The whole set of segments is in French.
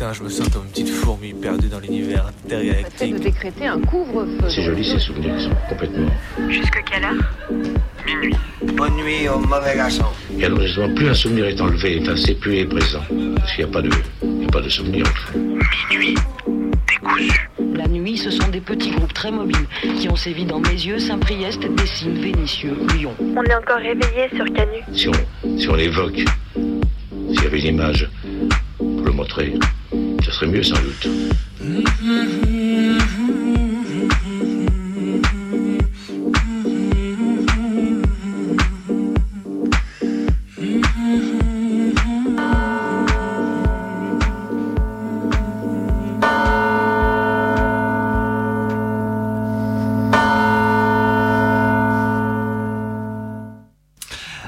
Putain, je me sens comme une petite fourmi perdue dans l'univers intergalactique. de décréter un couvre-feu. C'est joli ces souvenirs qui sont complètement. Jusque quelle heure? Minuit. Bonne nuit au mauvais garçon. Et alors justement, plus un souvenir est enlevé, enfin, c'est plus est présent. Parce qu'il n'y a pas de, il y a pas de souvenir. Enfin. Minuit. Décousu. La nuit, ce sont des petits groupes très mobiles qui ont sévi dans mes yeux, Saint-Priest, Dessines, Vénitieux, Lyon. On est encore réveillé sur Canu. Si on, si on l'évoque, s'il y avait une image pour le montrer, serait mieux sans doute.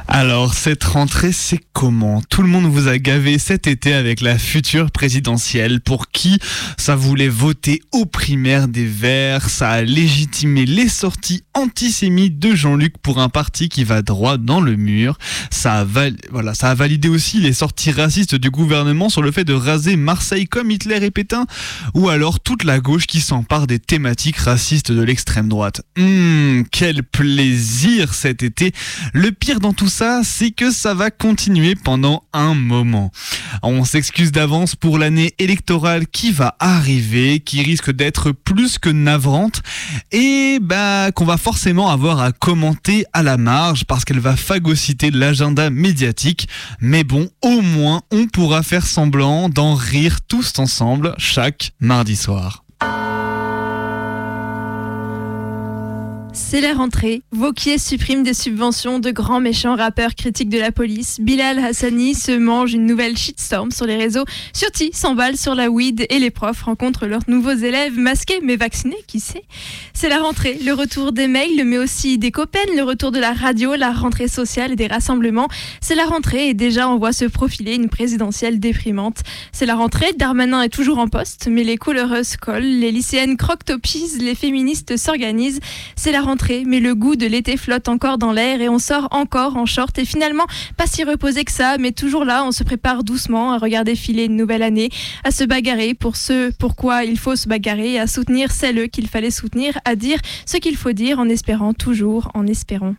Alors, cette rentrée, c'est comment Tout le monde vous a gavé cet été avec la future présidentielle pour qui ça voulait voter aux primaires des Verts, ça a légitimé les sorties antisémites de Jean-Luc pour un parti qui va droit dans le mur. Ça a, voilà, ça a validé aussi les sorties racistes du gouvernement sur le fait de raser Marseille comme Hitler et Pétain, ou alors toute la gauche qui s'empare des thématiques racistes de l'extrême droite. Hum, quel plaisir cet été le pire dans tout ça, c'est que ça va continuer pendant un moment. On s'excuse d'avance pour l'année électorale qui va arriver, qui risque d'être plus que navrante, et bah qu'on va forcément avoir à commenter à la marge parce qu'elle va phagocyter l'agenda médiatique. Mais bon, au moins on pourra faire semblant d'en rire tous ensemble chaque mardi soir. C'est la rentrée. Vauquier supprime des subventions de grands méchants rappeurs critiques de la police. Bilal Hassani se mange une nouvelle shitstorm sur les réseaux. Surti s'emballe sur la weed et les profs rencontrent leurs nouveaux élèves masqués mais vaccinés, qui sait. C'est la rentrée, le retour des mails, mais aussi des copains, le retour de la radio, la rentrée sociale et des rassemblements. C'est la rentrée et déjà on voit se profiler une présidentielle déprimante. C'est la rentrée, Darmanin est toujours en poste, mais les couleuses collent, les lycéennes croquent-topisent, les féministes s'organisent. Mais le goût de l'été flotte encore dans l'air et on sort encore en short et finalement pas si reposé que ça, mais toujours là, on se prépare doucement à regarder filer une nouvelle année, à se bagarrer pour ce pourquoi il faut se bagarrer, à soutenir celles qu'il fallait soutenir, à dire ce qu'il faut dire en espérant toujours, en espérant.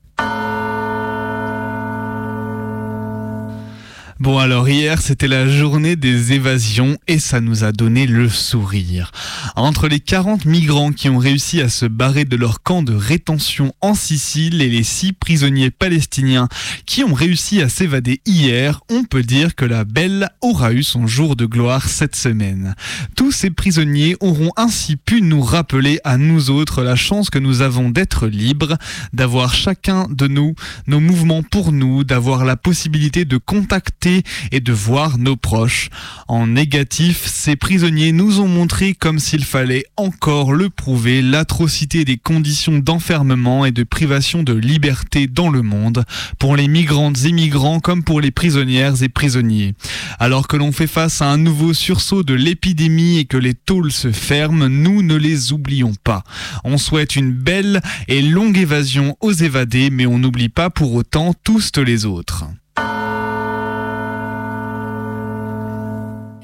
Bon alors hier c'était la journée des évasions et ça nous a donné le sourire. Entre les 40 migrants qui ont réussi à se barrer de leur camp de rétention en Sicile et les 6 prisonniers palestiniens qui ont réussi à s'évader hier, on peut dire que la belle aura eu son jour de gloire cette semaine. Tous ces prisonniers auront ainsi pu nous rappeler à nous autres la chance que nous avons d'être libres, d'avoir chacun de nous nos mouvements pour nous, d'avoir la possibilité de contacter et de voir nos proches. En négatif, ces prisonniers nous ont montré comme s'il fallait encore le prouver l'atrocité des conditions d'enfermement et de privation de liberté dans le monde, pour les migrantes et migrants comme pour les prisonnières et prisonniers. Alors que l'on fait face à un nouveau sursaut de l'épidémie et que les tôles se ferment, nous ne les oublions pas. On souhaite une belle et longue évasion aux évadés, mais on n'oublie pas pour autant tous les autres.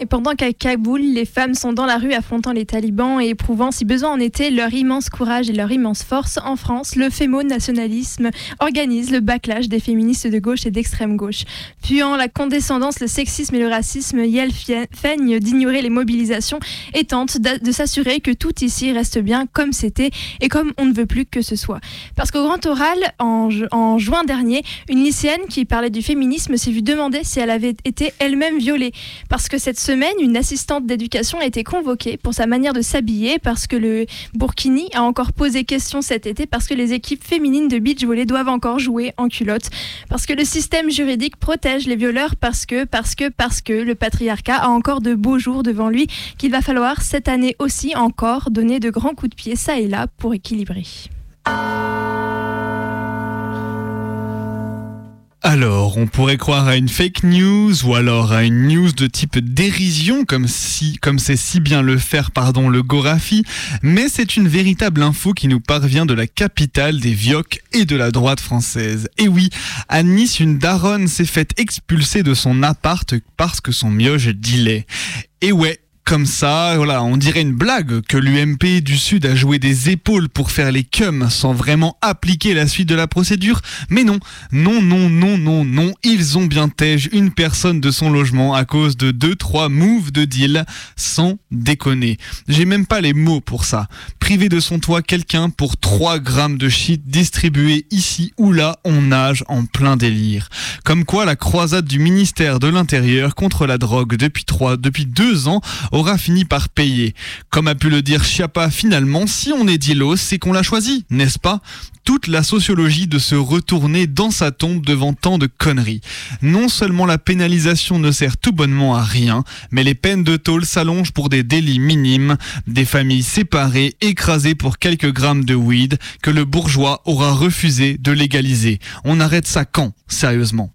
Et pendant qu'à Kaboul, les femmes sont dans la rue affrontant les talibans et éprouvant, si besoin en était, leur immense courage et leur immense force, en France, le fémo-nationalisme organise le backlash des féministes de gauche et d'extrême gauche. Puant la condescendance, le sexisme et le racisme, Yel feigne d'ignorer les mobilisations et tente de s'assurer que tout ici reste bien comme c'était et comme on ne veut plus que ce soit. Parce qu'au grand oral, en, en juin dernier, une lycéenne qui parlait du féminisme s'est vue demander si elle avait été elle-même violée. Parce que cette une assistante d'éducation a été convoquée pour sa manière de s'habiller parce que le Burkini a encore posé question cet été parce que les équipes féminines de beach volley doivent encore jouer en culotte parce que le système juridique protège les violeurs parce que parce que parce que le patriarcat a encore de beaux jours devant lui qu'il va falloir cette année aussi encore donner de grands coups de pied ça et là pour équilibrer. Alors, on pourrait croire à une fake news ou alors à une news de type dérision, comme si, comme c'est si bien le faire, pardon, le Gorafi, mais c'est une véritable info qui nous parvient de la capitale des Vioques et de la droite française. Et oui, à Nice, une daronne s'est faite expulser de son appart parce que son mioche dilait. Et ouais, comme ça, voilà, on dirait une blague que l'UMP du Sud a joué des épaules pour faire les cums sans vraiment appliquer la suite de la procédure. Mais non, non, non, non, non, non, ils ont bien tège une personne de son logement à cause de 2-3 moves de deal, sans déconner. J'ai même pas les mots pour ça. Priver de son toit quelqu'un pour 3 grammes de shit distribué ici ou là, on nage en plein délire. Comme quoi la croisade du ministère de l'Intérieur contre la drogue depuis 3, depuis 2 ans aura fini par payer. Comme a pu le dire Chiappa finalement, si on est dilos, c'est qu'on l'a choisi, n'est-ce pas? Toute la sociologie de se retourner dans sa tombe devant tant de conneries. Non seulement la pénalisation ne sert tout bonnement à rien, mais les peines de tôle s'allongent pour des délits minimes, des familles séparées, écrasées pour quelques grammes de weed, que le bourgeois aura refusé de légaliser. On arrête ça quand, sérieusement?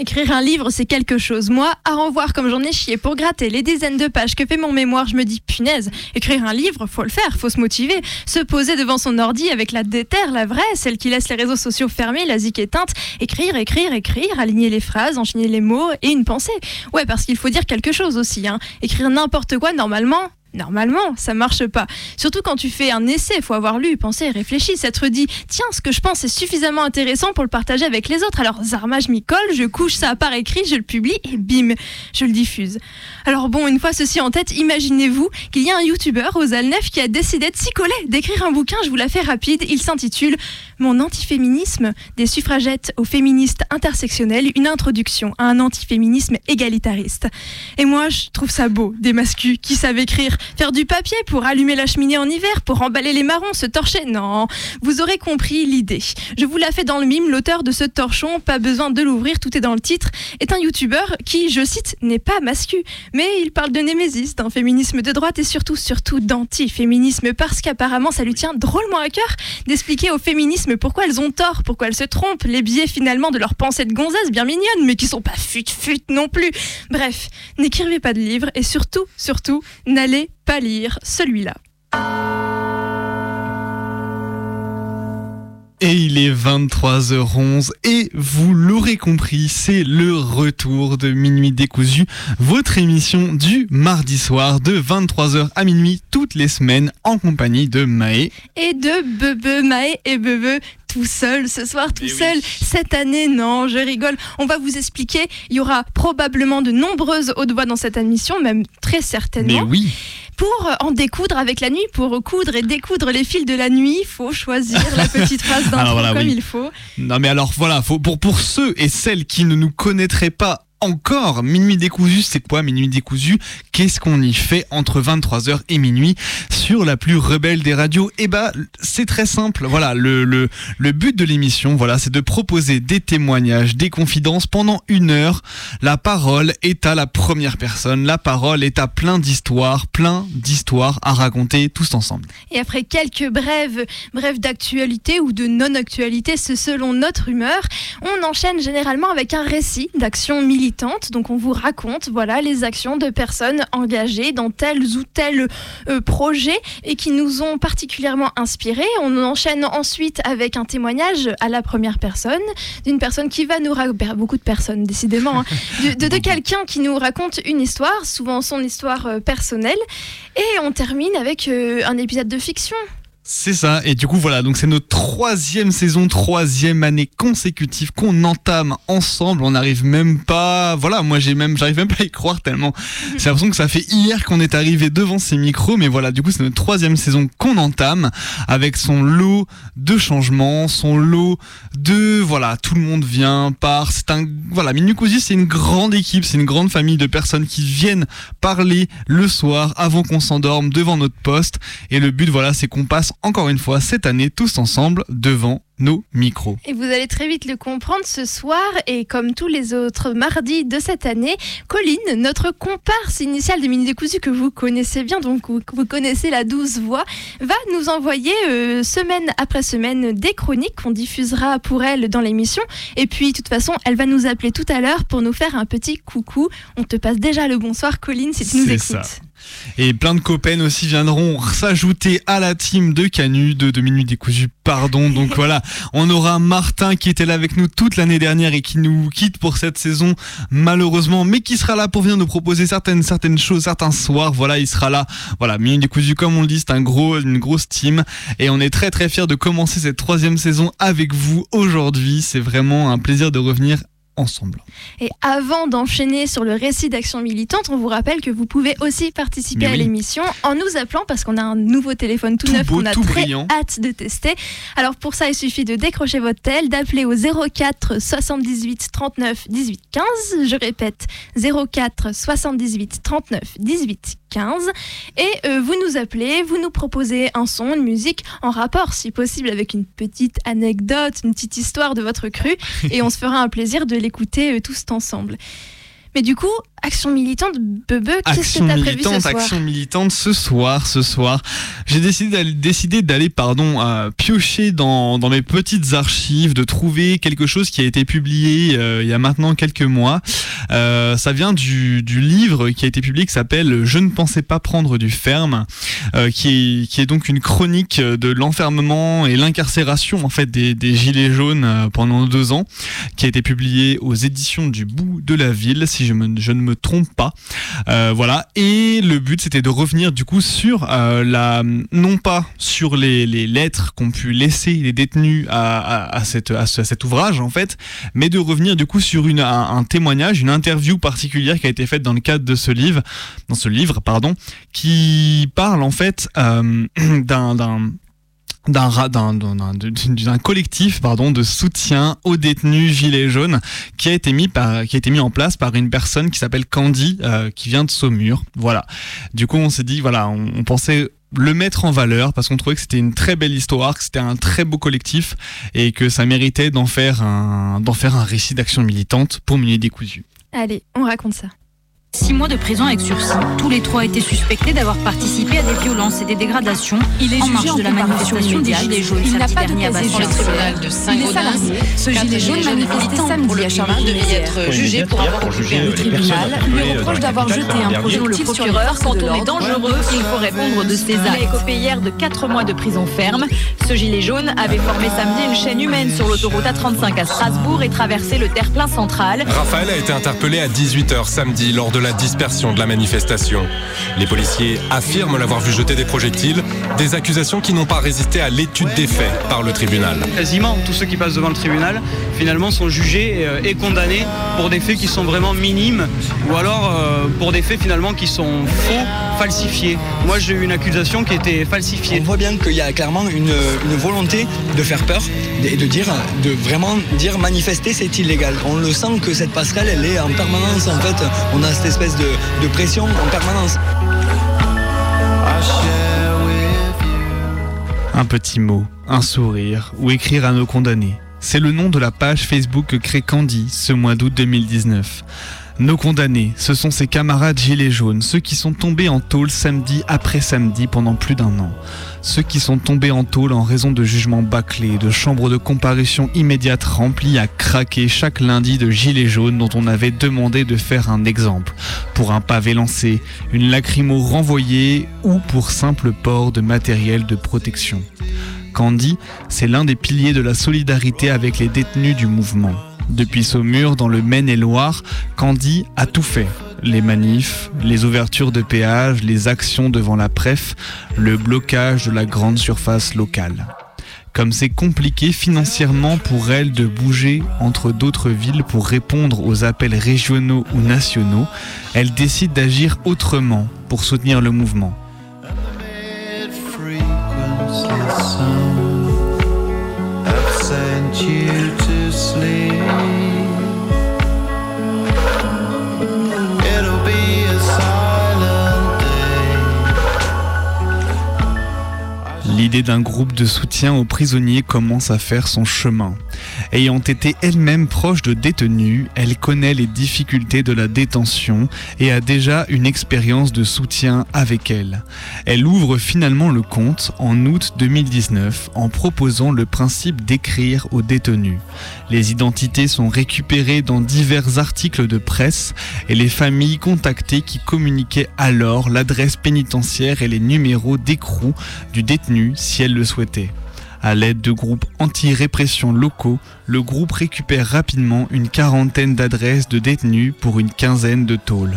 Écrire un livre, c'est quelque chose. Moi, à revoir comme j'en ai chié pour gratter les dizaines de pages que fait mon mémoire, je me dis punaise, écrire un livre, faut le faire, faut se motiver, se poser devant son ordi avec la déterre, la vraie, celle qui laisse les réseaux sociaux fermés, la zik éteinte, écrire, écrire, écrire, aligner les phrases, enchaîner les mots et une pensée. Ouais, parce qu'il faut dire quelque chose aussi. Hein. Écrire n'importe quoi, normalement, Normalement, ça marche pas. Surtout quand tu fais un essai, faut avoir lu, pensé, réfléchi, s'être dit tiens, ce que je pense est suffisamment intéressant pour le partager avec les autres. Alors Zarma, je m'y colle, je couche ça par écrit, je le publie et bim, je le diffuse. Alors bon, une fois ceci en tête, imaginez-vous qu'il y a un youtubeur aux Alnef qui a décidé de s'y coller, d'écrire un bouquin, je vous la fais rapide, il s'intitule Mon antiféminisme des suffragettes aux féministes intersectionnelles, une introduction à un antiféminisme égalitariste. Et moi, je trouve ça beau, des mascus qui savent écrire Faire du papier pour allumer la cheminée en hiver, pour emballer les marrons, se torcher Non, vous aurez compris l'idée. Je vous la fais dans le mime, l'auteur de ce torchon, pas besoin de l'ouvrir, tout est dans le titre, est un youtubeur qui, je cite, n'est pas mascu, mais il parle de némésis, d'un féminisme de droite et surtout, surtout d'anti-féminisme, parce qu'apparemment ça lui tient drôlement à cœur d'expliquer aux féminismes pourquoi elles ont tort, pourquoi elles se trompent, les biais finalement de leurs pensées de gonzesse bien mignonnes, mais qui sont pas fut-fut non plus. Bref, n'écrivez pas de livres et surtout, surtout, n'allez pas lire celui-là. Et il est 23h11 et vous l'aurez compris, c'est le retour de Minuit décousu, votre émission du mardi soir de 23h à minuit toutes les semaines en compagnie de Maë. Et de Bebe, Maë et Bebe tout seul ce soir, tout seul. Cette année, non, je rigole. On va vous expliquer. Il y aura probablement de nombreuses hautes voix dans cette émission, même très certainement. Mais oui. Pour en découdre avec la nuit, pour coudre et découdre les fils de la nuit, il faut choisir la petite phrase d'intro voilà, comme oui. il faut. Non mais alors voilà, faut, pour, pour ceux et celles qui ne nous connaîtraient pas encore, Minuit décousu, c'est quoi Minuit décousu? Qu'est-ce qu'on y fait entre 23h et minuit sur la plus rebelle des radios? Eh bah, c'est très simple. Voilà, le, le, but de l'émission, voilà, c'est de proposer des témoignages, des confidences pendant une heure. La parole est à la première personne. La parole est à plein d'histoires, plein d'histoires à raconter tous ensemble. Et après quelques brèves, brèves d'actualité ou de non-actualité, c'est selon notre humeur, on enchaîne généralement avec un récit d'action militante. Donc on vous raconte voilà les actions de personnes engagées dans tels ou tels euh, projets et qui nous ont particulièrement inspirés. On enchaîne ensuite avec un témoignage à la première personne d'une personne qui va nous raconter beaucoup de personnes décidément hein, de, de, de quelqu'un qui nous raconte une histoire, souvent son histoire euh, personnelle, et on termine avec euh, un épisode de fiction. C'est ça, et du coup voilà, donc c'est notre troisième saison, troisième année consécutive qu'on entame ensemble. On n'arrive même pas, voilà, moi j'ai même, j'arrive même pas à y croire tellement. J'ai l'impression que ça fait hier qu'on est arrivé devant ces micros, mais voilà, du coup c'est notre troisième saison qu'on entame avec son lot de changements, son lot de, voilà, tout le monde vient, part. C'est un, voilà, Minucosi c'est une grande équipe, c'est une grande famille de personnes qui viennent parler le soir avant qu'on s'endorme devant notre poste. Et le but, voilà, c'est qu'on passe encore une fois cette année tous ensemble devant nos micros. Et vous allez très vite le comprendre ce soir, et comme tous les autres mardis de cette année, Colline, notre comparse initiale de Mini Décousu que vous connaissez bien, donc vous, vous connaissez la douce voix, va nous envoyer euh, semaine après semaine des chroniques qu'on diffusera pour elle dans l'émission. Et puis, de toute façon, elle va nous appeler tout à l'heure pour nous faire un petit coucou. On te passe déjà le bonsoir, Colline, si tu nous écoutes. ça. Et plein de copains aussi viendront s'ajouter à la team de Canu de 2 minutes décousu, pardon. Donc voilà, on aura Martin qui était là avec nous toute l'année dernière et qui nous quitte pour cette saison malheureusement, mais qui sera là pour venir nous proposer certaines certaines choses, certains soirs. Voilà, il sera là. Voilà, minutes décousu comme on le dit, c'est un gros une grosse team et on est très très fiers de commencer cette troisième saison avec vous aujourd'hui. C'est vraiment un plaisir de revenir ensemble. Et avant d'enchaîner sur le récit d'action militante, on vous rappelle que vous pouvez aussi participer à l'émission en nous appelant parce qu'on a un nouveau téléphone tout, neuf qu'on a très hâte de tester. Alors pour ça, il suffit de décrocher votre tel, d'appeler au 04 78 39 18 15. Je répète, 04 78 39 18 15. Et euh, vous nous appelez, vous nous proposez un son, une musique en rapport, si possible, avec une petite anecdote, une petite histoire de votre cru. et on se fera un plaisir de l'écouter euh, tous ensemble. Mais du coup, Action militante, Bebe, qu'est-ce que t'as prévu ce soir Action militante ce soir, ce soir. J'ai décidé d'aller, pardon, piocher dans, dans, mes petites archives, de trouver quelque chose qui a été publié euh, il y a maintenant quelques mois. Euh, ça vient du, du, livre qui a été publié qui s'appelle Je ne pensais pas prendre du ferme, euh, qui, est, qui est donc une chronique de l'enfermement et l'incarcération en fait des, des gilets jaunes euh, pendant deux ans, qui a été publié aux éditions du bout de la ville, si je, ne me trompe pas. Euh, voilà. Et le but, c'était de revenir du coup sur euh, la, non pas sur les, lettres qu'ont pu laisser les détenus à, cet ouvrage en fait, mais de revenir du coup sur un, témoignage, une interview particulière qui a été faite dans le cadre de ce livre, dans ce livre pardon, qui parle en fait euh, d'un d'un collectif pardon de soutien aux détenus gilets jaunes qui a été mis par qui a été mis en place par une personne qui s'appelle Candy euh, qui vient de Saumur. Voilà. Du coup on s'est dit voilà on, on, pensait le mettre en valeur parce qu'on trouvait que c'était une très belle histoire que c'était un très beau collectif et que ça méritait d'en faire un d'en faire un récit d'action militante pour Minuit décousu. Allez on raconte ça Six mois de prison avec sursis. Tous les trois étaient suspectés d'avoir participé à des violences et des dégradations Il est en marge en de la manifestation des Gilets jaunes Il n'a samedi pas de dernier à casier le tribunal de Saint-Gaudens. Ce gilet jaune manifesté samedi à Charles devait être jugé pour avoir occupé Le tribunal lui reproche d'avoir jeté un le projectile sur procureur, forces quand on est dangereux, il faut répondre de ses actes. Il a écopé hier de 4 mois de prison ferme. Ce gilet jaune avait formé samedi une chaîne humaine sur l'autoroute A35 à Strasbourg et traversé le terre-plein central. Raphaël a été interpellé à 18h samedi lors de la dispersion de la manifestation. Les policiers affirment l'avoir vu jeter des projectiles, des accusations qui n'ont pas résisté à l'étude des faits par le tribunal. Quasiment tous ceux qui passent devant le tribunal finalement sont jugés euh, et condamnés pour des faits qui sont vraiment minimes ou alors euh, pour des faits finalement qui sont faux, falsifiés. Moi j'ai eu une accusation qui était falsifiée. On voit bien qu'il y a clairement une, une volonté de faire peur et de dire, de vraiment dire manifester c'est illégal. On le sent que cette passerelle elle est en permanence en fait. On a cette espèce de, pression en permanence. Un petit mot, un sourire ou écrire à nos condamnés. C'est le nom de la page Facebook que crée Candy ce mois d'août 2019. Nos condamnés, ce sont ses camarades gilets jaunes, ceux qui sont tombés en tôle samedi après samedi pendant plus d'un an. Ceux qui sont tombés en tôle en raison de jugements bâclés, de chambres de comparution immédiates remplies à craquer chaque lundi de gilets jaunes dont on avait demandé de faire un exemple, pour un pavé lancé, une lacrymo renvoyée ou pour simple port de matériel de protection. Candy, c'est l'un des piliers de la solidarité avec les détenus du mouvement. Depuis Saumur, dans le Maine-et-Loire, Candy a tout fait. Les manifs, les ouvertures de péage, les actions devant la PREF, le blocage de la grande surface locale. Comme c'est compliqué financièrement pour elle de bouger entre d'autres villes pour répondre aux appels régionaux ou nationaux, elle décide d'agir autrement pour soutenir le mouvement. L'idée d'un groupe de soutien aux prisonniers commence à faire son chemin. Ayant été elle-même proche de détenus, elle connaît les difficultés de la détention et a déjà une expérience de soutien avec elle. Elle ouvre finalement le compte en août 2019 en proposant le principe d'écrire aux détenus. Les identités sont récupérées dans divers articles de presse et les familles contactées qui communiquaient alors l'adresse pénitentiaire et les numéros d'écrou du détenu si elles le souhaitaient. À l'aide de groupes anti-répression locaux, le groupe récupère rapidement une quarantaine d'adresses de détenus pour une quinzaine de tôles.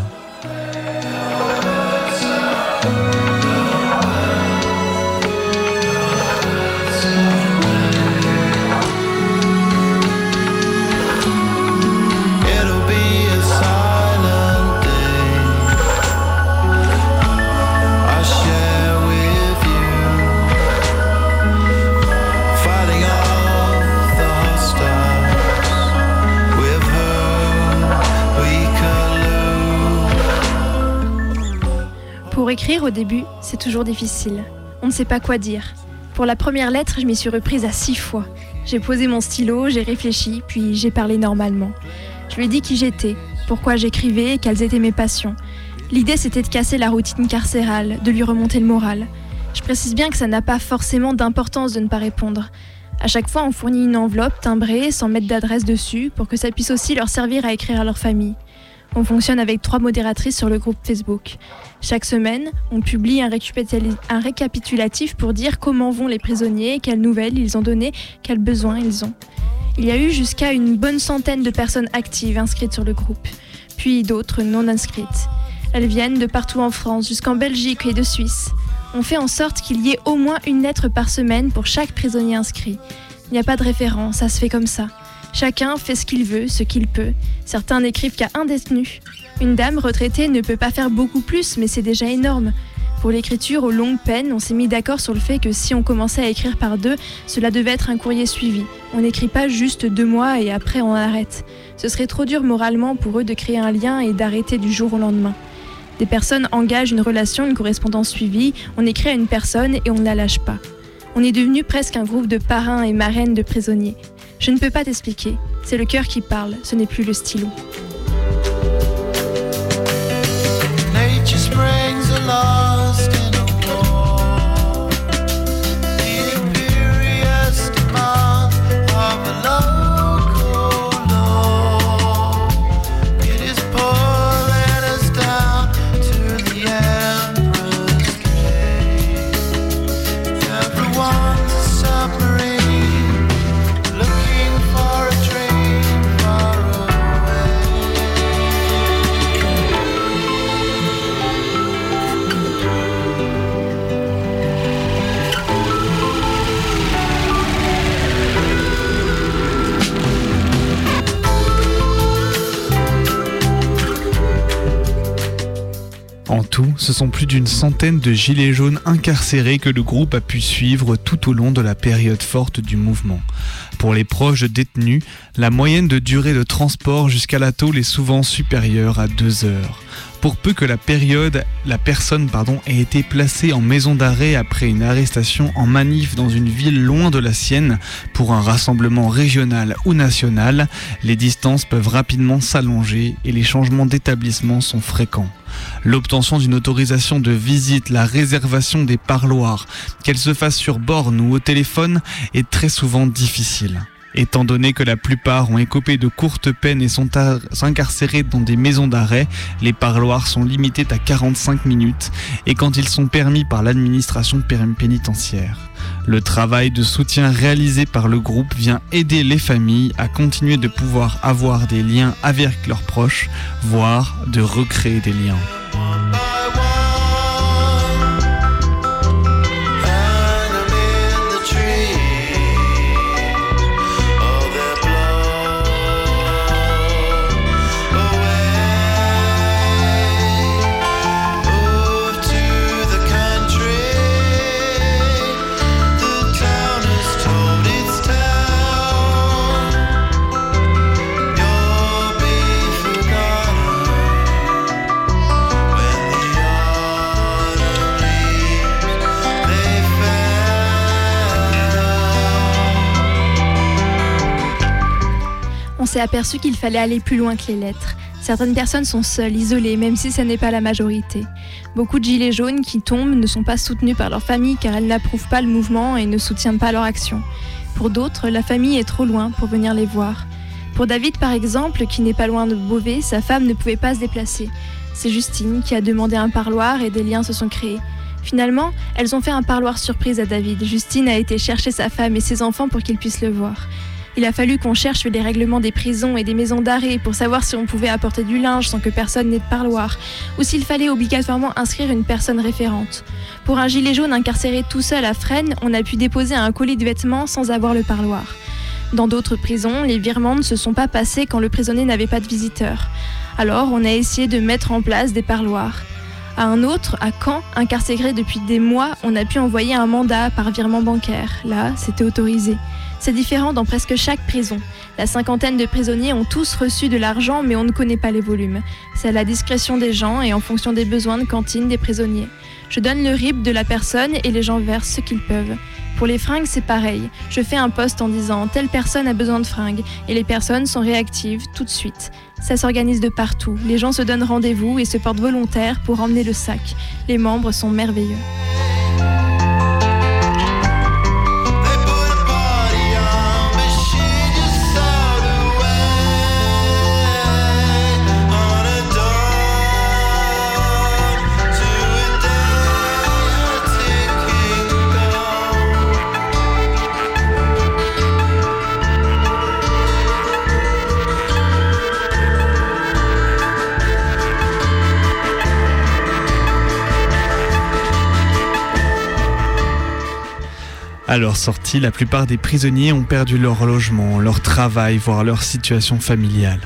Début, c'est toujours difficile. On ne sait pas quoi dire. Pour la première lettre, je m'y suis reprise à six fois. J'ai posé mon stylo, j'ai réfléchi, puis j'ai parlé normalement. Je lui ai dit qui j'étais, pourquoi j'écrivais et quelles étaient mes passions. L'idée c'était de casser la routine carcérale, de lui remonter le moral. Je précise bien que ça n'a pas forcément d'importance de ne pas répondre. À chaque fois, on fournit une enveloppe timbrée sans mettre d'adresse dessus pour que ça puisse aussi leur servir à écrire à leur famille. On fonctionne avec trois modératrices sur le groupe Facebook. Chaque semaine, on publie un, récapitulatif pour dire comment vont les prisonniers, quelles nouvelles ils ont donné, quels besoins ils ont. Il y a eu jusqu'à une bonne centaine de personnes actives inscrites sur le groupe, puis d'autres non inscrites. Elles viennent de partout en France, jusqu'en Belgique et de Suisse. On fait en sorte qu'il y ait au moins une lettre par semaine pour chaque prisonnier inscrit. Il n'y a pas de référence, ça se fait comme ça. Chacun fait ce qu'il veut, ce qu'il peut. Certains n'écrivent qu'à un détenu. Une dame retraitée ne peut pas faire beaucoup plus, mais c'est déjà énorme. Pour l'écriture aux longues peines, on s'est mis d'accord sur le fait que si on commençait à écrire par deux, cela devait être un courrier suivi. On n'écrit pas juste deux mois et après on arrête. Ce serait trop dur moralement pour eux de créer un lien et d'arrêter du jour au lendemain. Des personnes engagent une relation, une correspondance suivie, on écrit à une personne et on ne la lâche pas. On est devenu presque un groupe de parrains et marraines de prisonniers. Je ne peux pas t'expliquer. C'est le cœur qui parle, ce n'est plus le stylo. Ce sont plus d'une centaine de gilets jaunes incarcérés que le groupe a pu suivre tout au long de la période forte du mouvement. Pour les proches détenus, la moyenne de durée de transport jusqu'à la tôle est souvent supérieure à deux heures. Pour peu que la période, la personne pardon, ait été placée en maison d'arrêt après une arrestation en manif dans une ville loin de la sienne pour un rassemblement régional ou national, les distances peuvent rapidement s'allonger et les changements d'établissement sont fréquents. L'obtention d'une autorisation de visite, la réservation des parloirs, qu'elle se fasse sur borne ou au téléphone, est très souvent difficile. Étant donné que la plupart ont écopé de courtes peines et sont incarcérés dans des maisons d'arrêt, les parloirs sont limités à 45 minutes et quand ils sont permis par l'administration pénitentiaire. Le travail de soutien réalisé par le groupe vient aider les familles à continuer de pouvoir avoir des liens avec leurs proches, voire de recréer des liens. S'est aperçu qu'il fallait aller plus loin que les lettres. Certaines personnes sont seules, isolées, même si ce n'est pas la majorité. Beaucoup de gilets jaunes qui tombent ne sont pas soutenus par leur famille car elles n'approuvent pas le mouvement et ne soutiennent pas leur action. Pour d'autres, la famille est trop loin pour venir les voir. Pour David, par exemple, qui n'est pas loin de Beauvais, sa femme ne pouvait pas se déplacer. C'est Justine qui a demandé un parloir et des liens se sont créés. Finalement, elles ont fait un parloir surprise à David. Justine a été chercher sa femme et ses enfants pour qu'ils puissent le voir. Il a fallu qu'on cherche les règlements des prisons et des maisons d'arrêt pour savoir si on pouvait apporter du linge sans que personne n'ait de parloir, ou s'il fallait obligatoirement inscrire une personne référente. Pour un gilet jaune incarcéré tout seul à Fresnes, on a pu déposer un colis de vêtements sans avoir le parloir. Dans d'autres prisons, les virements ne se sont pas passés quand le prisonnier n'avait pas de visiteurs. Alors, on a essayé de mettre en place des parloirs. À un autre, à Caen, incarcéré depuis des mois, on a pu envoyer un mandat par virement bancaire. Là, c'était autorisé. C'est différent dans presque chaque prison. La cinquantaine de prisonniers ont tous reçu de l'argent, mais on ne connaît pas les volumes. C'est à la discrétion des gens et en fonction des besoins de cantine des prisonniers. Je donne le RIB de la personne et les gens versent ce qu'ils peuvent. Pour les fringues, c'est pareil. Je fais un poste en disant telle personne a besoin de fringues et les personnes sont réactives tout de suite. Ça s'organise de partout. Les gens se donnent rendez-vous et se portent volontaires pour emmener le sac. Les membres sont merveilleux. À leur sortie, la plupart des prisonniers ont perdu leur logement, leur travail, voire leur situation familiale.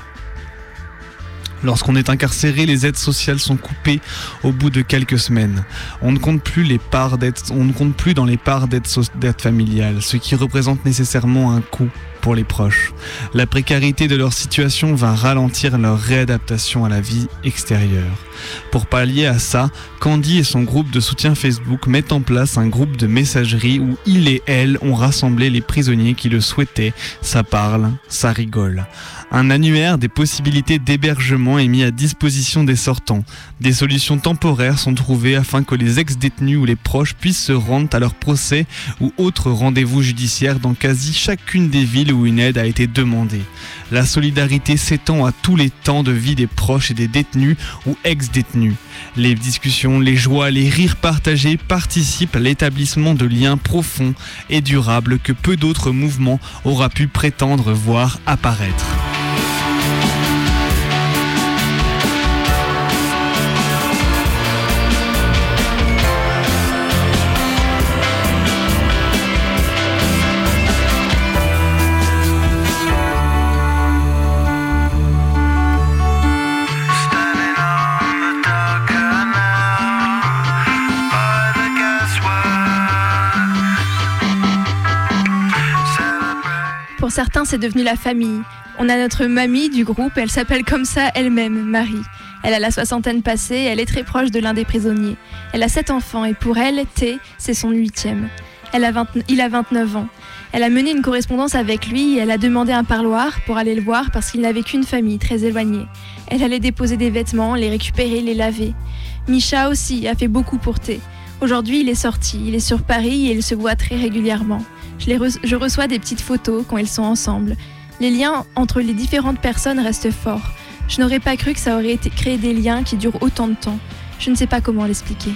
Lorsqu'on est incarcéré, les aides sociales sont coupées au bout de quelques semaines. On ne compte plus, dans les parts d'aide, d'aide familiale, ce qui représente nécessairement un coût pour les proches. La précarité de leur situation va ralentir leur réadaptation à la vie extérieure. Pour pallier à ça, Candy et son groupe de soutien Facebook mettent en place un groupe de messagerie où il et elle ont rassemblé les prisonniers qui le souhaitaient. Ça parle, ça rigole. Un annuaire des possibilités d'hébergement est mis à disposition des sortants. Des solutions temporaires sont trouvées afin que les ex-détenus ou les proches puissent se rendre à leur procès ou autres rendez-vous judiciaires dans quasi chacune des villes où une aide a été demandée. La solidarité s'étend à tous les temps de vie des proches et des détenus ou ex-détenus. Les discussions, les joies, les rires partagés participent à l'établissement de liens profonds et durables que peu d'autres mouvements aura pu prétendre voir apparaître. Pour certains, c'est devenu la famille. On a notre mamie du groupe, elle s'appelle comme ça elle-même, Marie. Elle a la soixantaine passée, elle est très proche de l'un des prisonniers. Elle a sept enfants et pour elle, T, c'est son huitième. Elle a 20 il a 29 ans. Elle a mené une correspondance avec lui elle a demandé un parloir pour aller le voir parce qu'il n'avait qu'une famille très éloignée. Elle allait déposer des vêtements, les récupérer, les laver. Micha aussi a fait beaucoup pour T. Aujourd'hui, il est sorti, il est sur Paris et il se voit très régulièrement. Je, reçois des petites photos quand ils sont ensemble. Les liens entre les différentes personnes restent forts. Je n'aurais pas cru que ça aurait été créé des liens qui durent autant de temps. Je ne sais pas comment l'expliquer.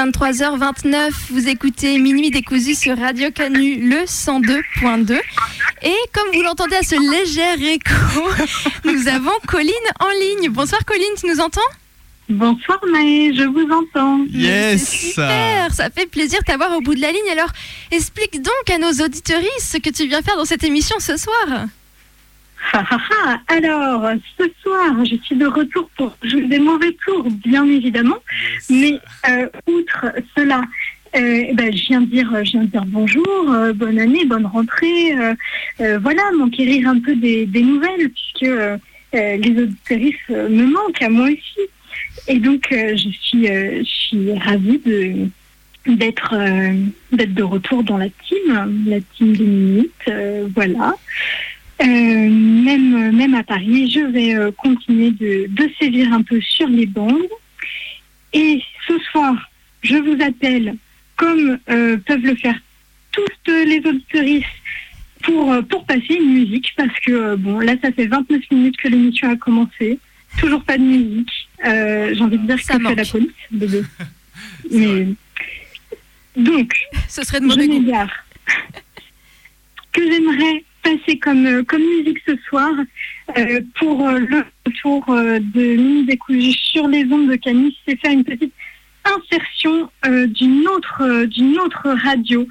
23h29, vous écoutez Minuit décousu sur Radio Canu, le 102.2. Et comme vous l'entendez à ce léger écho, nous avons Colline en ligne. Bonsoir Colline, tu nous entends? Bonsoir Maë, je vous entends. Yes Super, ça fait plaisir de t'avoir au bout de la ligne. Alors, explique donc à nos auditeuristes ce que tu viens faire dans cette émission ce soir. Ha, ha, ha. Alors, ce soir, je suis de retour pour jouer des mauvais tours, bien évidemment. Mais euh, outre cela, euh, ben, je, viens de dire, je viens de dire bonjour, euh, bonne année, bonne rentrée. voilà, m'enquérir un peu des, des nouvelles, puisque les auditeuristes euh, me manquent à moi aussi. Et donc, je, suis, je suis ravie de d'être d'être de retour dans la team, la team des minutes, voilà. Euh, même, même à Paris, je vais euh, continuer de, de sévir un peu sur les bandes. Et ce soir, je vous appelle, comme euh, peuvent le faire tous euh, les auditeuristes, pour, euh, pour passer une musique, parce que, euh, bon, là, ça fait 29 minutes que l'émission a commencé. Toujours pas de musique. Euh, J'ai envie de dire que c'est la police, bébé. Mais... Donc, ce serait de je mauvais m'égare. que j'aimerais passer comme, euh, comme musique ce soir euh, pour euh, le retour euh, de Mine Décousu sur les ondes de Canis, c'est faire une petite insertion euh, d'une autre, d'une autre radio,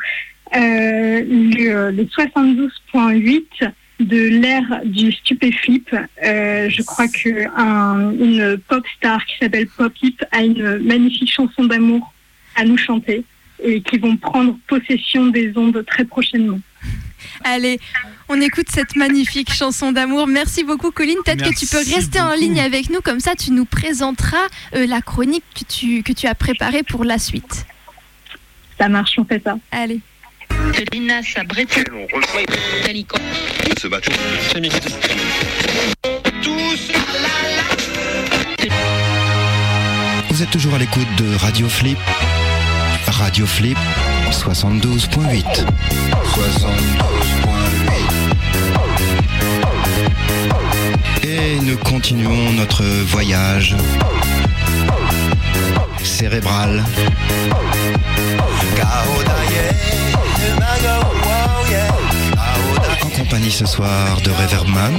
euh, le, le 72.8 de l'ère du stupéflip. Euh, je crois que un- une pop star qui s'appelle Pop Hip a une magnifique chanson d'amour à nous chanter et qui vont prendre possession des ondes très prochainement. Allez, on écoute cette magnifique chanson d'amour. Merci beaucoup, Colline. Peut-être que tu peux rester en ligne avec nous, comme ça tu nous présenteras euh, la chronique que tu, que tu as préparée pour la suite. Ça marche, on fait ça. Allez. Ce bateau. Vous êtes toujours à l'écoute de Radio Flip. Radio Flip 72.8. 72.8. Et nous continuons notre voyage cérébral. En compagnie ce soir de Reverbman.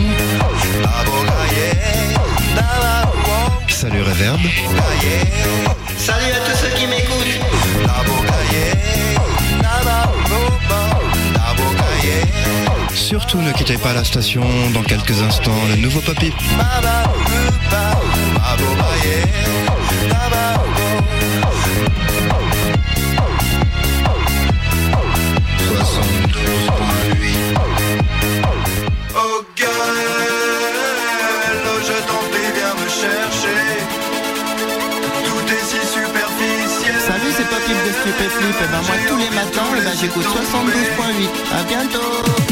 Salut Reverb. Salut à tous ceux qui m'écoutent. Surtout ne quittez pas la station dans quelques instants, le nouveau papy. Oh girl, je t'en prie, viens me chercher. Tout est si superficiel. Salut, c'est Papy de Stupéflip. Et ben moi, tous les matins, eh ben, j'écoute 72.8. À bientôt.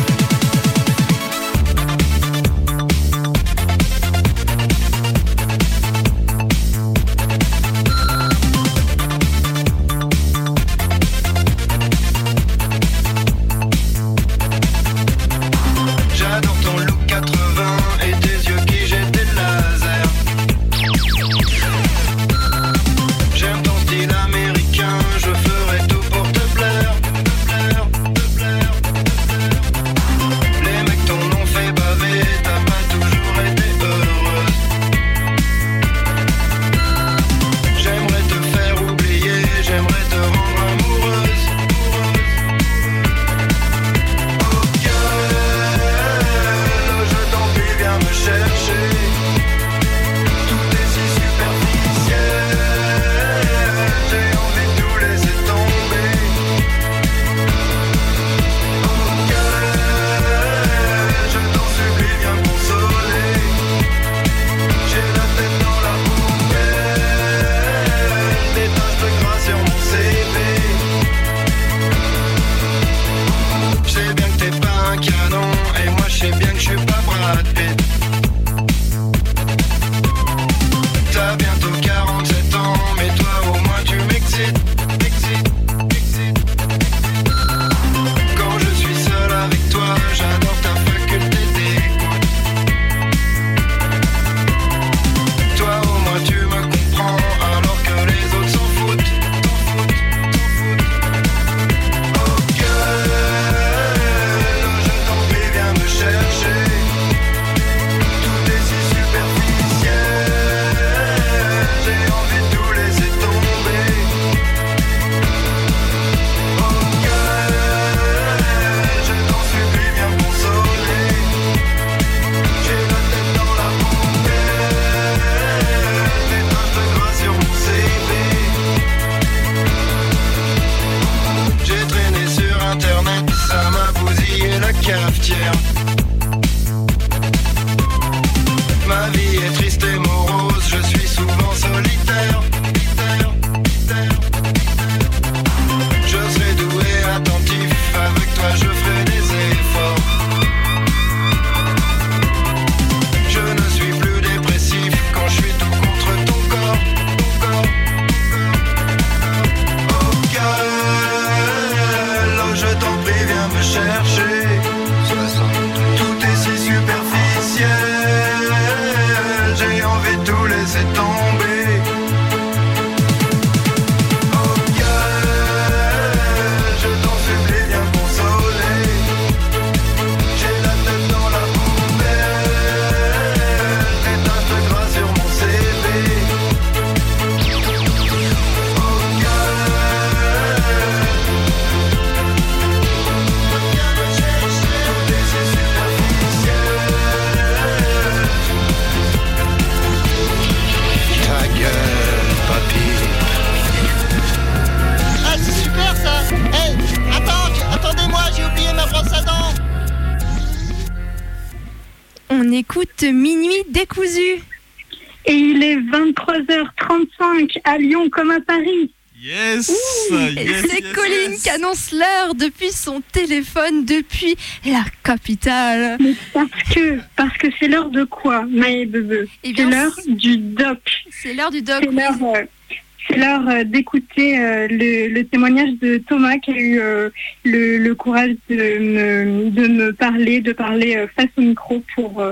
Téléphone, depuis la capitale. Mais parce que, parce que c'est l'heure de quoi, Maë Bebe? Eh C'est l'heure du doc. C'est l'heure du doc. C'est l'heure, euh, euh, d'écouter euh, le, le témoignage de Thomas qui a eu euh, le, le courage de me, de me parler, de parler face au micro pour,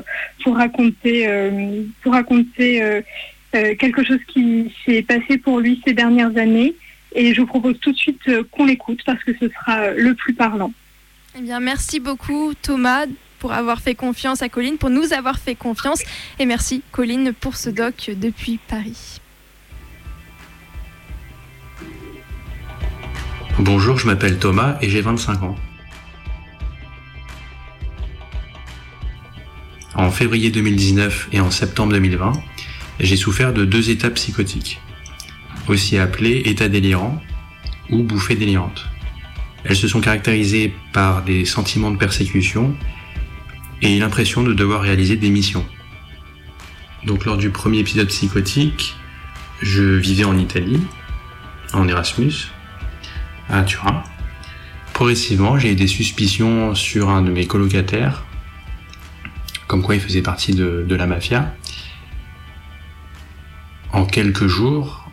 pour raconter, pour raconter quelque chose qui s'est passé pour lui ces dernières années. Et je vous propose tout de suite qu'on l'écoute parce que ce sera le plus parlant. Eh bien, merci beaucoup Thomas pour avoir fait confiance à Colline, pour nous avoir fait confiance. Et merci Colline pour ce doc depuis Paris. Bonjour, je m'appelle Thomas et j'ai 25 ans. En février 2019 et en septembre 2020, j'ai souffert de deux états psychotiques, aussi appelés état délirant ou bouffée délirante. Elles se sont caractérisées par des sentiments de persécution et l'impression de devoir réaliser des missions. Donc lors du premier épisode psychotique, je vivais en Italie, en Erasmus, à Turin. Progressivement, j'ai eu des suspicions sur un de mes colocataires, comme quoi il faisait partie de, de la mafia. En quelques jours,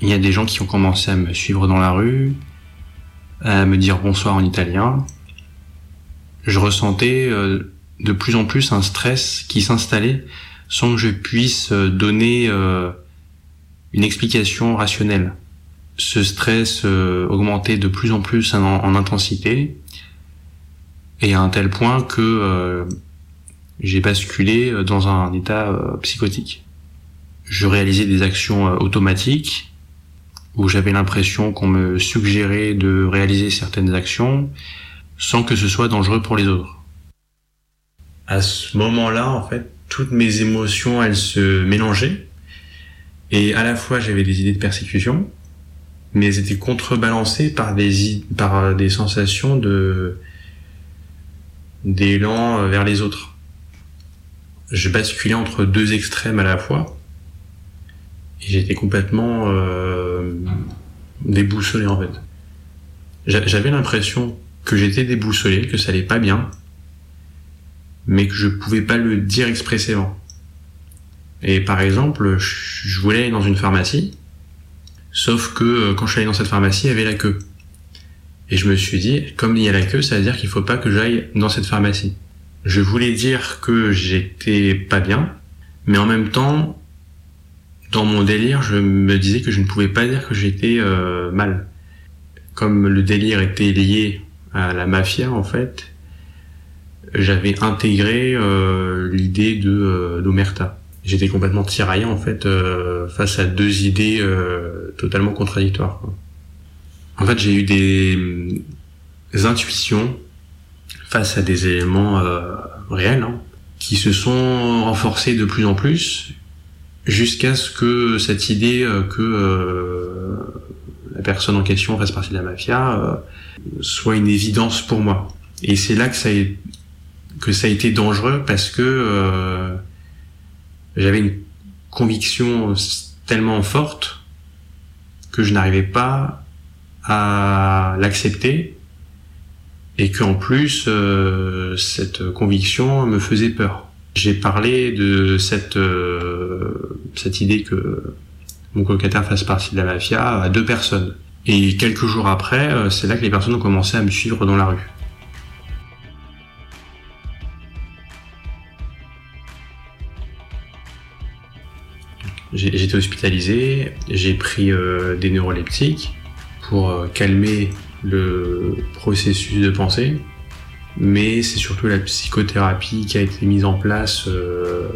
il y a des gens qui ont commencé à me suivre dans la rue, à me dire bonsoir en italien. Je ressentais euh, de plus en plus un stress qui s'installait sans que je puisse euh, donner euh, une explication rationnelle ce stress augmentait de plus en plus en, en intensité et à un tel point que j'ai basculé dans un état psychotique. Je réalisais des actions automatiques où j'avais l'impression qu'on me suggérait de réaliser certaines actions sans que ce soit dangereux pour les autres. À ce moment-là, en fait, toutes mes émotions, elles se mélangeaient et à la fois j'avais des idées de persécution mais elles étaient contrebalancées par des par euh, des sensations de d'élan euh, vers les autres. Je basculais entre deux extrêmes à la fois et j'étais complètement euh, déboussolé en fait. J'avais l'impression que j'étais déboussolé, que ça allait pas bien, mais que je pouvais pas le dire expressément. Et par exemple, je voulais aller dans une pharmacie, Sauf que euh, quand je suis allé dans cette pharmacie, il y avait la queue. Et je me suis dit, comme il y a la queue, ça veut dire qu'il faut pas que j'aille dans cette pharmacie. Je voulais dire que j'étais pas bien, mais en même temps, dans mon délire, je me disais que je ne pouvais pas dire que j'étais euh, mal. Comme le délire était lié à la mafia, en fait, j'avais intégré euh, l'idée de euh, d'Omerta j'étais complètement tiraillé en fait face à deux idées totalement contradictoires. En fait, j'ai eu des, intuitions face à des éléments réels hein, qui se sont renforcés de plus en plus jusqu'à ce que cette idée euh, que euh, la personne en question fasse partie de la mafia euh, soit une évidence pour moi. Et c'est là que ça, a, été dangereux parce que j'avais une conviction tellement forte que je n'arrivais pas à l'accepter et qu'en plus cette conviction me faisait peur. J'ai parlé de cette euh, cette idée que mon colocataire fasse partie de la mafia à deux personnes. Et quelques jours après, euh, c'est là que les personnes ont commencé à me suivre dans la rue. J'ai été hospitalisé, j'ai pris euh, des neuroleptiques pour calmer le processus de pensée, mais c'est surtout la psychothérapie qui a été mise en place euh,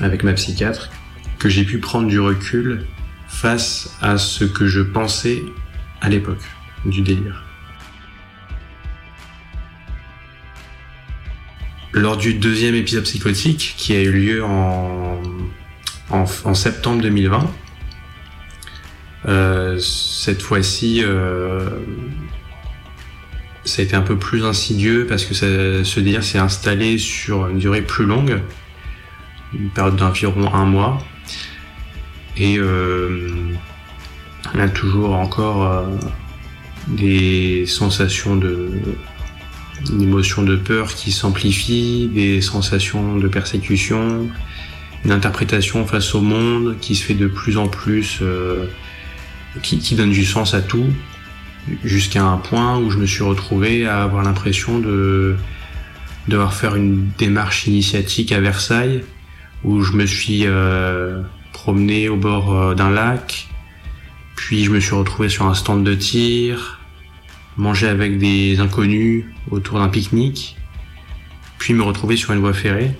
avec ma psychiatre que j'ai pu prendre du recul face à ce que je pensais à l'époque du délire. Lors du deuxième épisode psychotique qui a eu lieu en, en, septembre 2020, euh, cette fois-ci, euh, ça a été un peu plus insidieux parce que ce délire s'est installé sur une durée plus longue, une période d'environ un mois. Et euh, on a toujours encore euh, des sensations de une émotion de peur qui s'amplifie, des sensations de persécution, une interprétation face au monde qui se fait de plus en plus, euh, qui, donne du sens à tout, jusqu'à un point où je me suis retrouvé à avoir l'impression de devoir faire une démarche initiatique à Versailles, où je me suis euh, promené au bord d'un lac, puis je me suis retrouvé sur un stand de tir, manger avec des inconnus autour d'un pique-nique, puis me retrouver sur une voie ferrée.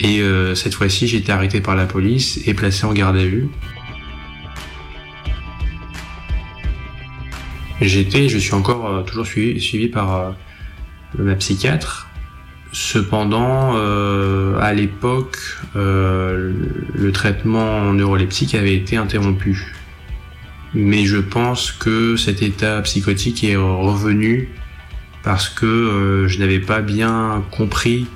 Et euh, cette fois-ci, j'ai été arrêté par la police et placé en garde à vue. J'étais, je suis encore euh, toujours suivi, par euh, ma psychiatre. Cependant, euh, à l'époque, le traitement neuroleptique avait été interrompu. Mais je pense que cet état psychotique est revenu parce que euh, je n'avais pas bien compris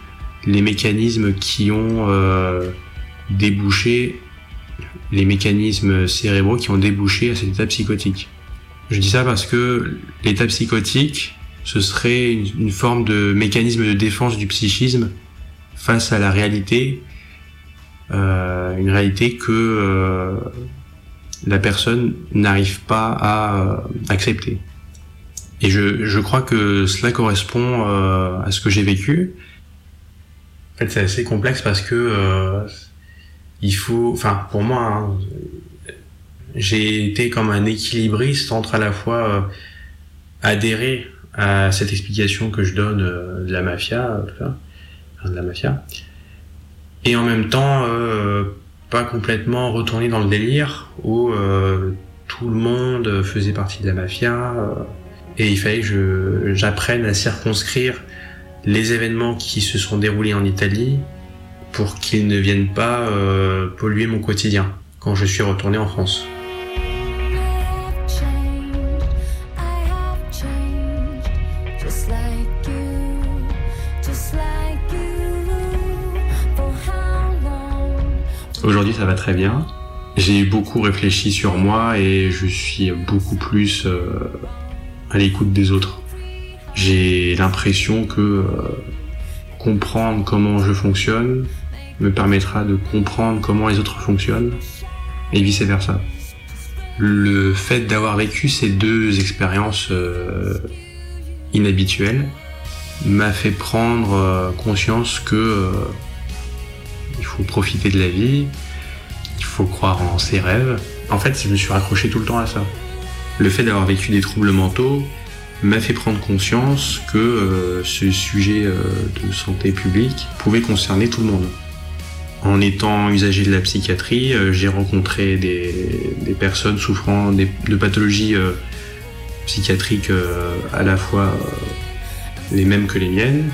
les mécanismes qui ont euh, débouché, les mécanismes cérébraux qui ont débouché à cet état psychotique. Je dis ça parce que l'état psychotique, ce serait une, forme de mécanisme de défense du psychisme face à la réalité, euh, une réalité que la personne n'arrive pas à accepter. Et je, je, crois que cela correspond euh, à ce que j'ai vécu. En fait, c'est assez complexe parce que euh, il faut, enfin, pour moi, hein, j'ai été comme un équilibriste entre à la fois euh, adhérer à cette explication que je donne de la mafia, de la mafia, et en même temps pas complètement retourner dans le délire où tout le monde faisait partie de la mafia et il fallait que j'apprenne à circonscrire les événements qui se sont déroulés en Italie pour qu'ils ne viennent pas euh, polluer mon quotidien quand je suis retourné en France. Aujourd'hui ça va très bien. J'ai beaucoup réfléchi sur moi et je suis beaucoup plus euh, à l'écoute des autres. J'ai l'impression que euh, comprendre comment je fonctionne me permettra de comprendre comment les autres fonctionnent et vice versa. Le fait d'avoir vécu ces deux expériences euh, inhabituelles m'a fait prendre conscience que il faut profiter de la vie, il faut croire en ses rêves. En fait, je me suis raccroché tout le temps à ça. Le fait d'avoir vécu des troubles mentaux m'a fait prendre conscience que euh, ce sujet euh, de santé publique pouvait concerner tout le monde. En étant usager de la psychiatrie, euh, j'ai rencontré des, personnes souffrant de pathologies psychiatriques à la fois les mêmes que les miennes,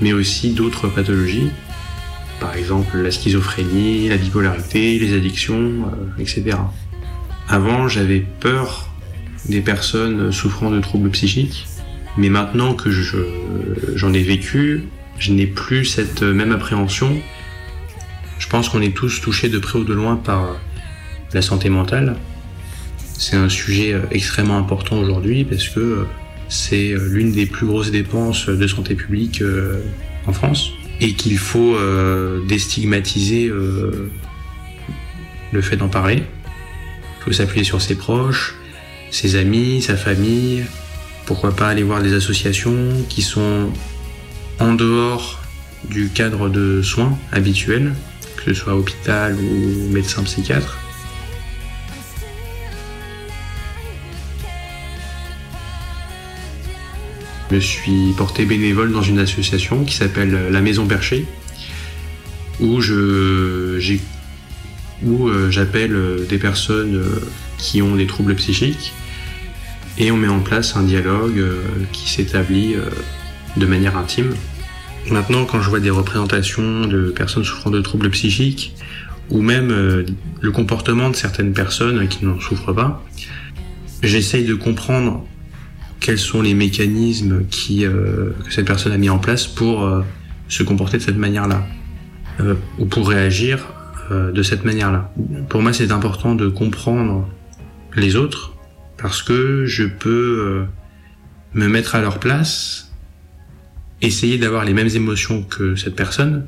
mais aussi d'autres pathologies, par exemple la schizophrénie, la bipolarité, les addictions, etc. Avant, j'avais peur des personnes souffrant de troubles psychiques Mais maintenant que j'en ai vécu, je n'ai plus cette même appréhension. Je pense qu'on est tous touchés de près ou de loin par la santé mentale. C'est un sujet extrêmement important aujourd'hui parce que c'est l'une des plus grosses dépenses de santé publique en France et qu'il faut déstigmatiser le fait d'en parler. Il faut s'appuyer sur ses proches, ses amis, sa famille. Pourquoi pas aller voir des associations qui sont en dehors du cadre de soins habituels, que ce soit hôpital ou médecin psychiatre. Me suis porté bénévole dans une association qui s'appelle La Maison Perchée, où euh, j'appelle euh, des personnes euh, qui ont des troubles psychiques et on met en place un dialogue qui s'établit de manière intime. Maintenant, quand je vois des représentations de personnes souffrant de troubles psychiques, ou même le comportement de certaines personnes qui n'en souffrent pas, j'essaye de comprendre quels sont les mécanismes qui, que cette personne a mis en place pour se comporter de cette manière-là, ou pour réagir euh, de cette manière-là. Pour moi, c'est important de comprendre les autres parce que je peux euh, me mettre à leur place, essayer d'avoir les mêmes émotions que cette personne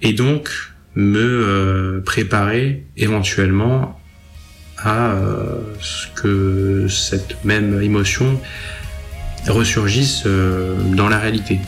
et donc me euh, préparer éventuellement à ce que cette même émotion ressurgisse dans la réalité.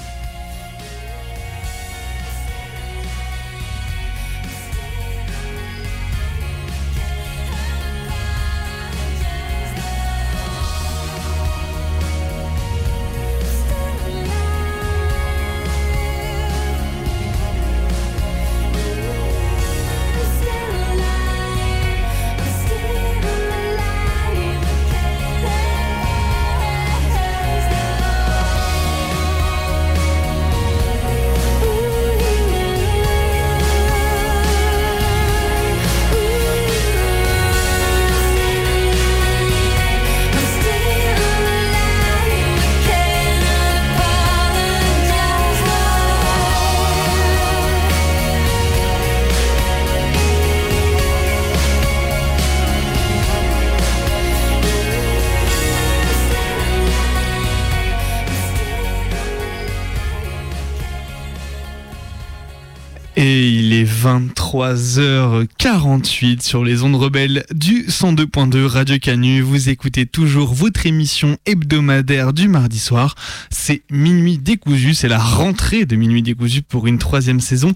23h48 sur les ondes rebelles du 102.2 Radio Canu. Vous écoutez toujours votre émission hebdomadaire du mardi soir. C'est Minuit décousu, c'est la rentrée de Minuit décousu pour une troisième saison.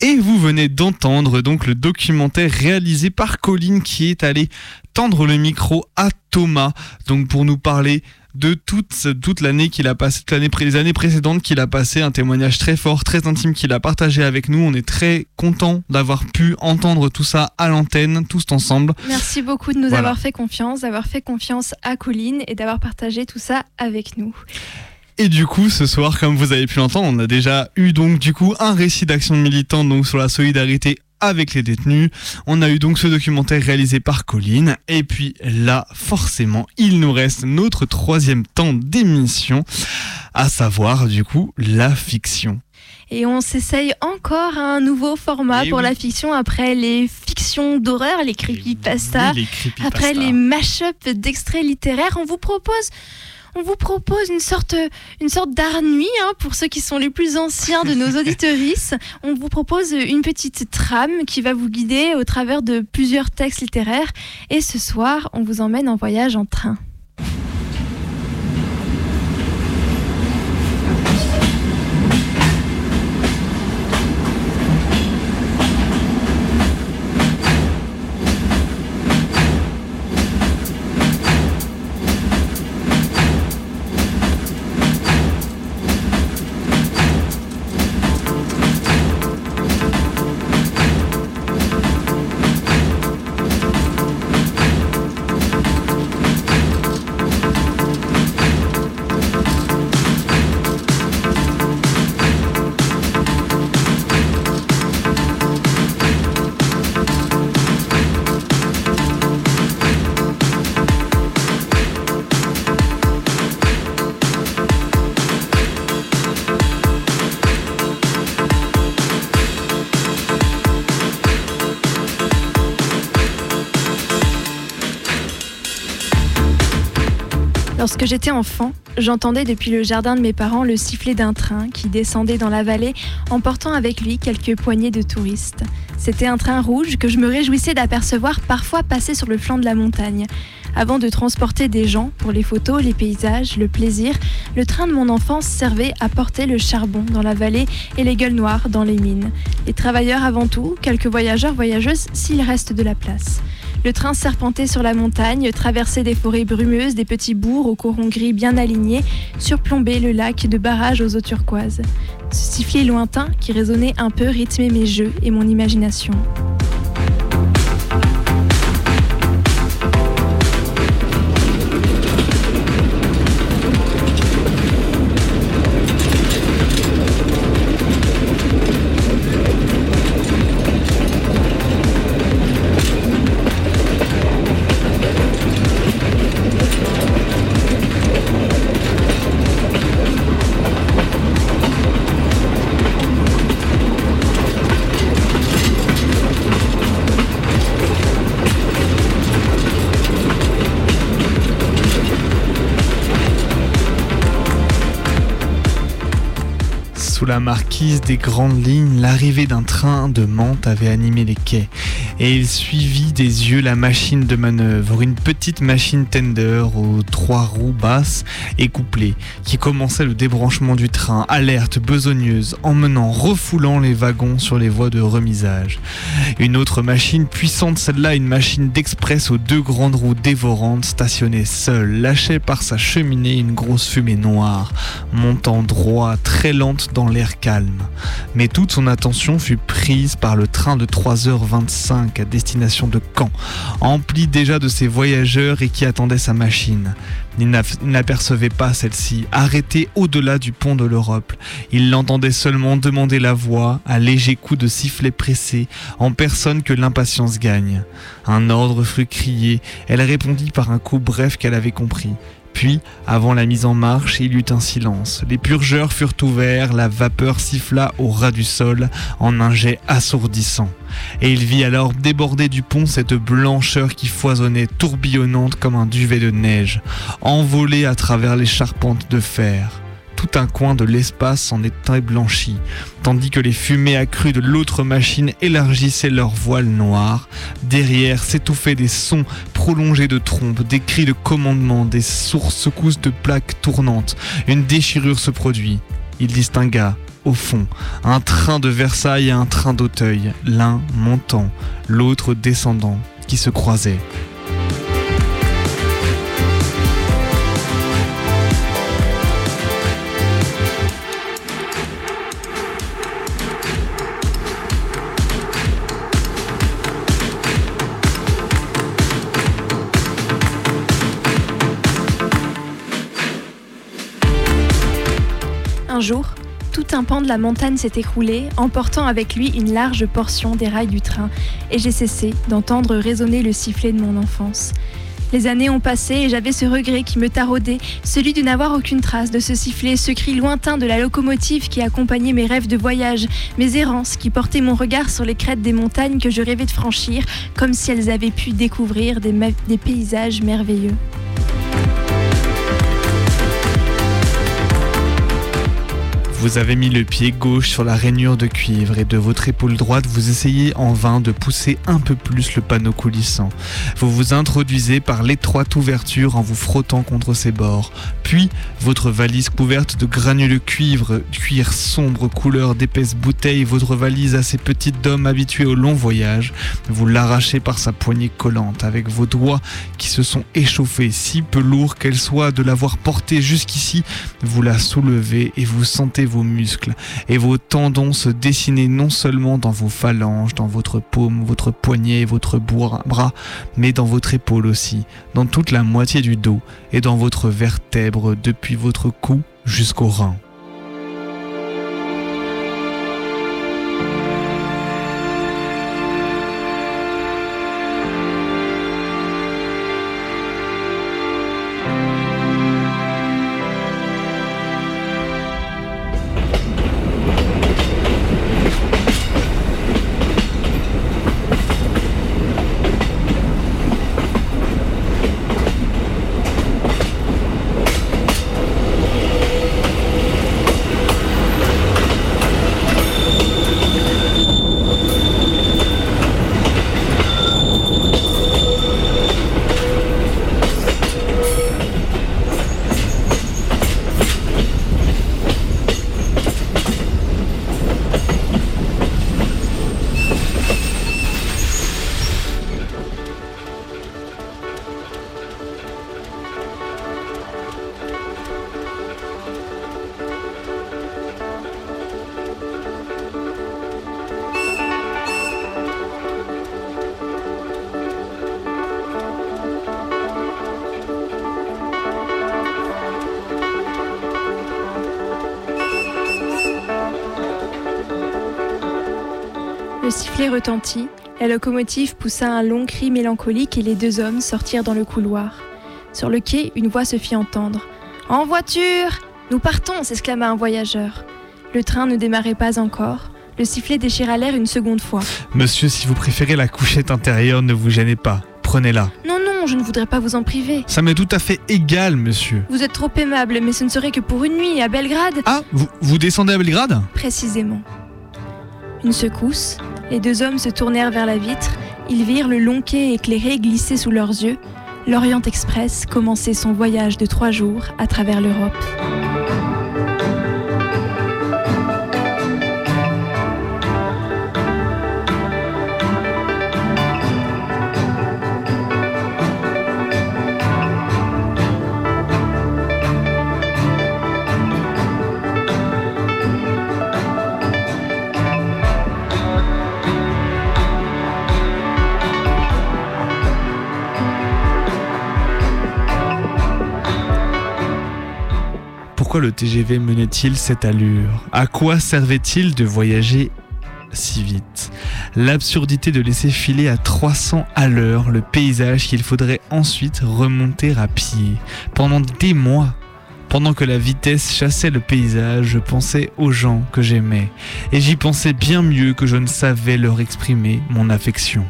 Et vous venez d'entendre donc le documentaire réalisé par Colline qui est allé tendre le micro à Thomas, donc pour nous parler de toute, toute l'année qu'il a passé, l'année, les années précédentes qu'il a passé, un témoignage très fort, très intime qu'il a partagé avec nous. On est très content d'avoir pu entendre tout ça à l'antenne, tous ensemble. Merci beaucoup de nous avoir fait confiance, d'avoir fait confiance à Colline et d'avoir partagé tout ça avec nous. Et du coup, ce soir, comme vous avez pu l'entendre, on a déjà eu donc du coup un récit d'action militante donc sur la solidarité avec les détenus. On a eu donc ce documentaire réalisé par Colline. Et puis là, forcément, il nous reste notre troisième temps d'émission, à savoir du coup la fiction. Et on s'essaye encore à un nouveau format pour la fiction après les fictions d'horreur, les creepypasta, les creepypasta. après les mash-up d'extraits littéraires. On vous propose on vous propose une sorte, une sorte d'art nuit hein, pour ceux qui sont les plus anciens de nos auditorices. On vous propose une petite trame qui va vous guider au travers de plusieurs textes littéraires. Et ce soir, on vous emmène en voyage en train. Lorsque j'étais enfant, j'entendais depuis le jardin de mes parents le sifflet d'un train qui descendait dans la vallée, emportant avec lui quelques poignées de touristes. C'était un train rouge que je me réjouissais d'apercevoir parfois passer sur le flanc de la montagne. Avant de transporter des gens pour les photos, les paysages, le plaisir, le train de mon enfance servait à porter le charbon dans la vallée et les gueules noires dans les mines. Les travailleurs avant tout, quelques voyageurs, voyageuses s'il reste de la place. Le train serpentait sur la montagne, traversait des forêts brumeuses, des petits bourgs aux corons gris bien alignés, surplombait le lac de barrages aux eaux turquoises. Ce sifflet lointain qui résonnait un peu rythmait mes jeux et mon imagination. La marquise des grandes lignes, l'arrivée d'un train de Mantes avait animé les quais. Et il suivit des yeux la machine de manœuvre, une petite machine tender aux trois roues basses et couplées, qui commençait le débranchement du train, alerte, besogneuse, emmenant, refoulant les wagons sur les voies de remisage. Une autre machine, puissante celle-là, une machine d'express aux deux grandes roues dévorantes, stationnée seule, lâchait par sa cheminée une grosse fumée noire, montant droit, très lente dans l'air calme. Mais toute son attention fut prise par le train de 3h25 à destination de Caen, empli déjà de ses voyageurs et qui attendait sa machine. Il n'apercevait pas celle-ci, arrêtée au-delà du pont de l'Europe. Il l'entendait seulement demander la voix, à léger coup de sifflet pressé, en personne que l'impatience gagne. Un ordre fut crié, elle répondit par un coup bref qu'elle avait compris. Puis, avant la mise en marche, il y eut un silence. Les purgeurs furent ouverts, la vapeur siffla au ras du sol en un jet assourdissant. Et il vit alors déborder du pont cette blancheur qui foisonnait, tourbillonnante comme un duvet de neige, envolée à travers les charpentes de fer tout un coin de l'espace en était blanchi, tandis que les fumées accrues de l'autre machine élargissaient leur voile noir. Derrière s'étouffaient des sons prolongés de trompes, des cris de commandement, des sources secousses de plaques tournantes. Une déchirure se produit. Il distingua, au fond, un train de Versailles et un train d'Auteuil, l'un montant, l'autre descendant, qui se croisaient. Jour, tout un pan de la montagne s'est écroulé, emportant avec lui une large portion des rails du train, et j'ai cessé d'entendre résonner le sifflet de mon enfance. Les années ont passé et j'avais ce regret qui me taraudait, celui de n'avoir aucune trace de ce sifflet, ce cri lointain de la locomotive qui accompagnait mes rêves de voyage, mes errances qui portaient mon regard sur les crêtes des montagnes que je rêvais de franchir, comme si elles avaient pu découvrir des, des paysages merveilleux. Vous avez mis le pied gauche sur la rainure de cuivre et de votre épaule droite, vous essayez en vain de pousser un peu plus le panneau coulissant. Vous vous introduisez par l'étroite ouverture en vous frottant contre ses bords. Puis, votre valise couverte de granuleux cuivre, cuir sombre couleur d'épaisse bouteille, votre valise assez petite d'homme habitué au long voyage, vous l'arrachez par sa poignée collante avec vos doigts qui se sont échauffés, si peu lourds qu'elle soit de l'avoir portée jusqu'ici, vous la soulevez et vous sentez vos muscles et vos tendons se dessiner non seulement dans vos phalanges, dans votre paume, votre poignet et votre bras, mais dans votre épaule aussi, dans toute la moitié du dos et dans votre vertèbre depuis votre cou jusqu'au rein. Retentit, la locomotive poussa un long cri mélancolique et les deux hommes sortirent dans le couloir. Sur le quai, une voix se fit entendre. En voiture Nous partons s'exclama un voyageur. Le train ne démarrait pas encore. Le sifflet déchira l'air une seconde fois. Monsieur, si vous préférez la couchette intérieure, ne vous gênez pas. Prenez-la. Non, non, je ne voudrais pas vous en priver. Ça m'est tout à fait égal, monsieur. Vous êtes trop aimable, mais ce ne serait que pour une nuit à Belgrade. Ah, vous, vous descendez à Belgrade? Précisément. Une secousse, les deux hommes se tournèrent vers la vitre, ils virent le long quai éclairé glisser sous leurs yeux. L'Orient Express commençait son voyage de trois jours à travers l'Europe. Pourquoi le TGV menait-il cette allure? À quoi servait-il de voyager si vite? L'absurdité de laisser filer à 300 à l'heure le paysage qu'il faudrait ensuite remonter à pied. Pendant des mois, pendant que la vitesse chassait le paysage, je pensais aux gens que j'aimais, et j'y pensais bien mieux que je ne savais leur exprimer mon affection.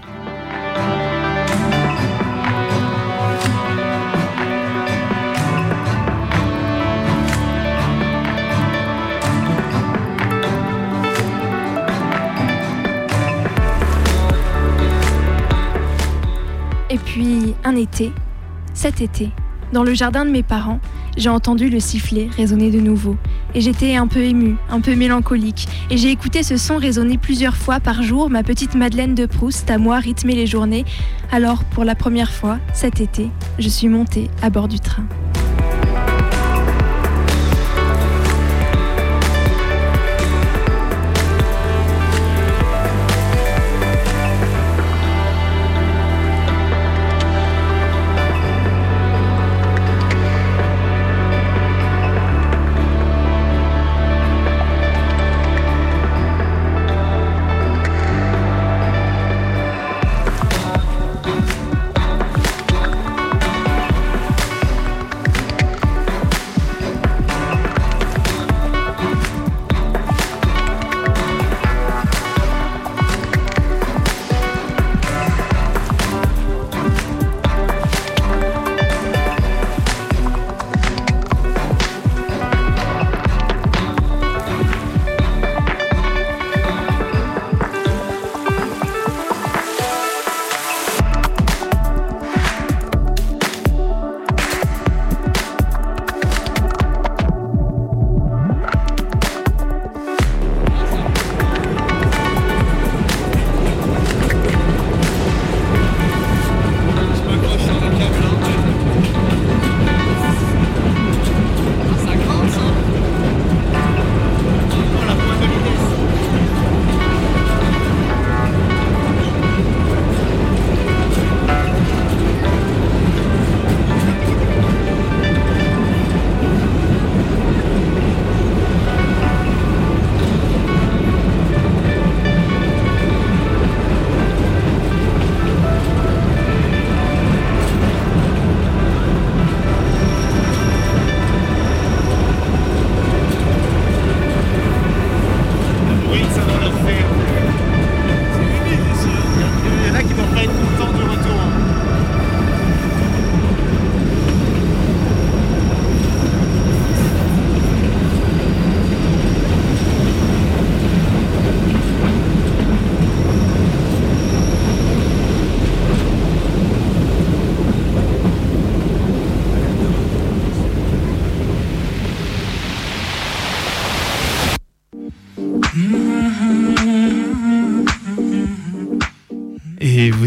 Cet été, dans le jardin de mes parents, j'ai entendu le sifflet résonner de nouveau. Et j'étais un peu émue, un peu mélancolique. Et j'ai écouté ce son résonner plusieurs fois par jour, ma petite Madeleine de Proust à moi rythmer les journées. Alors, pour la première fois, cet été, je suis montée à bord du train.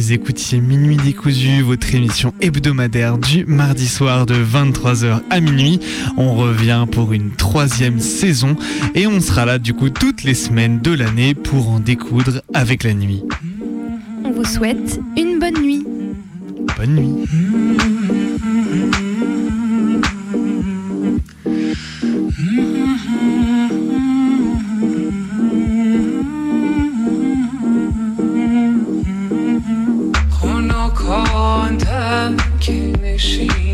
Vous écoutiez Minuit décousu, votre émission hebdomadaire du mardi soir de 23h à minuit. On revient pour une troisième saison et on sera là du coup toutes les semaines de l'année pour en découdre avec la nuit. On vous souhaite une bonne nuit. Bonne nuit. on time, keep me she.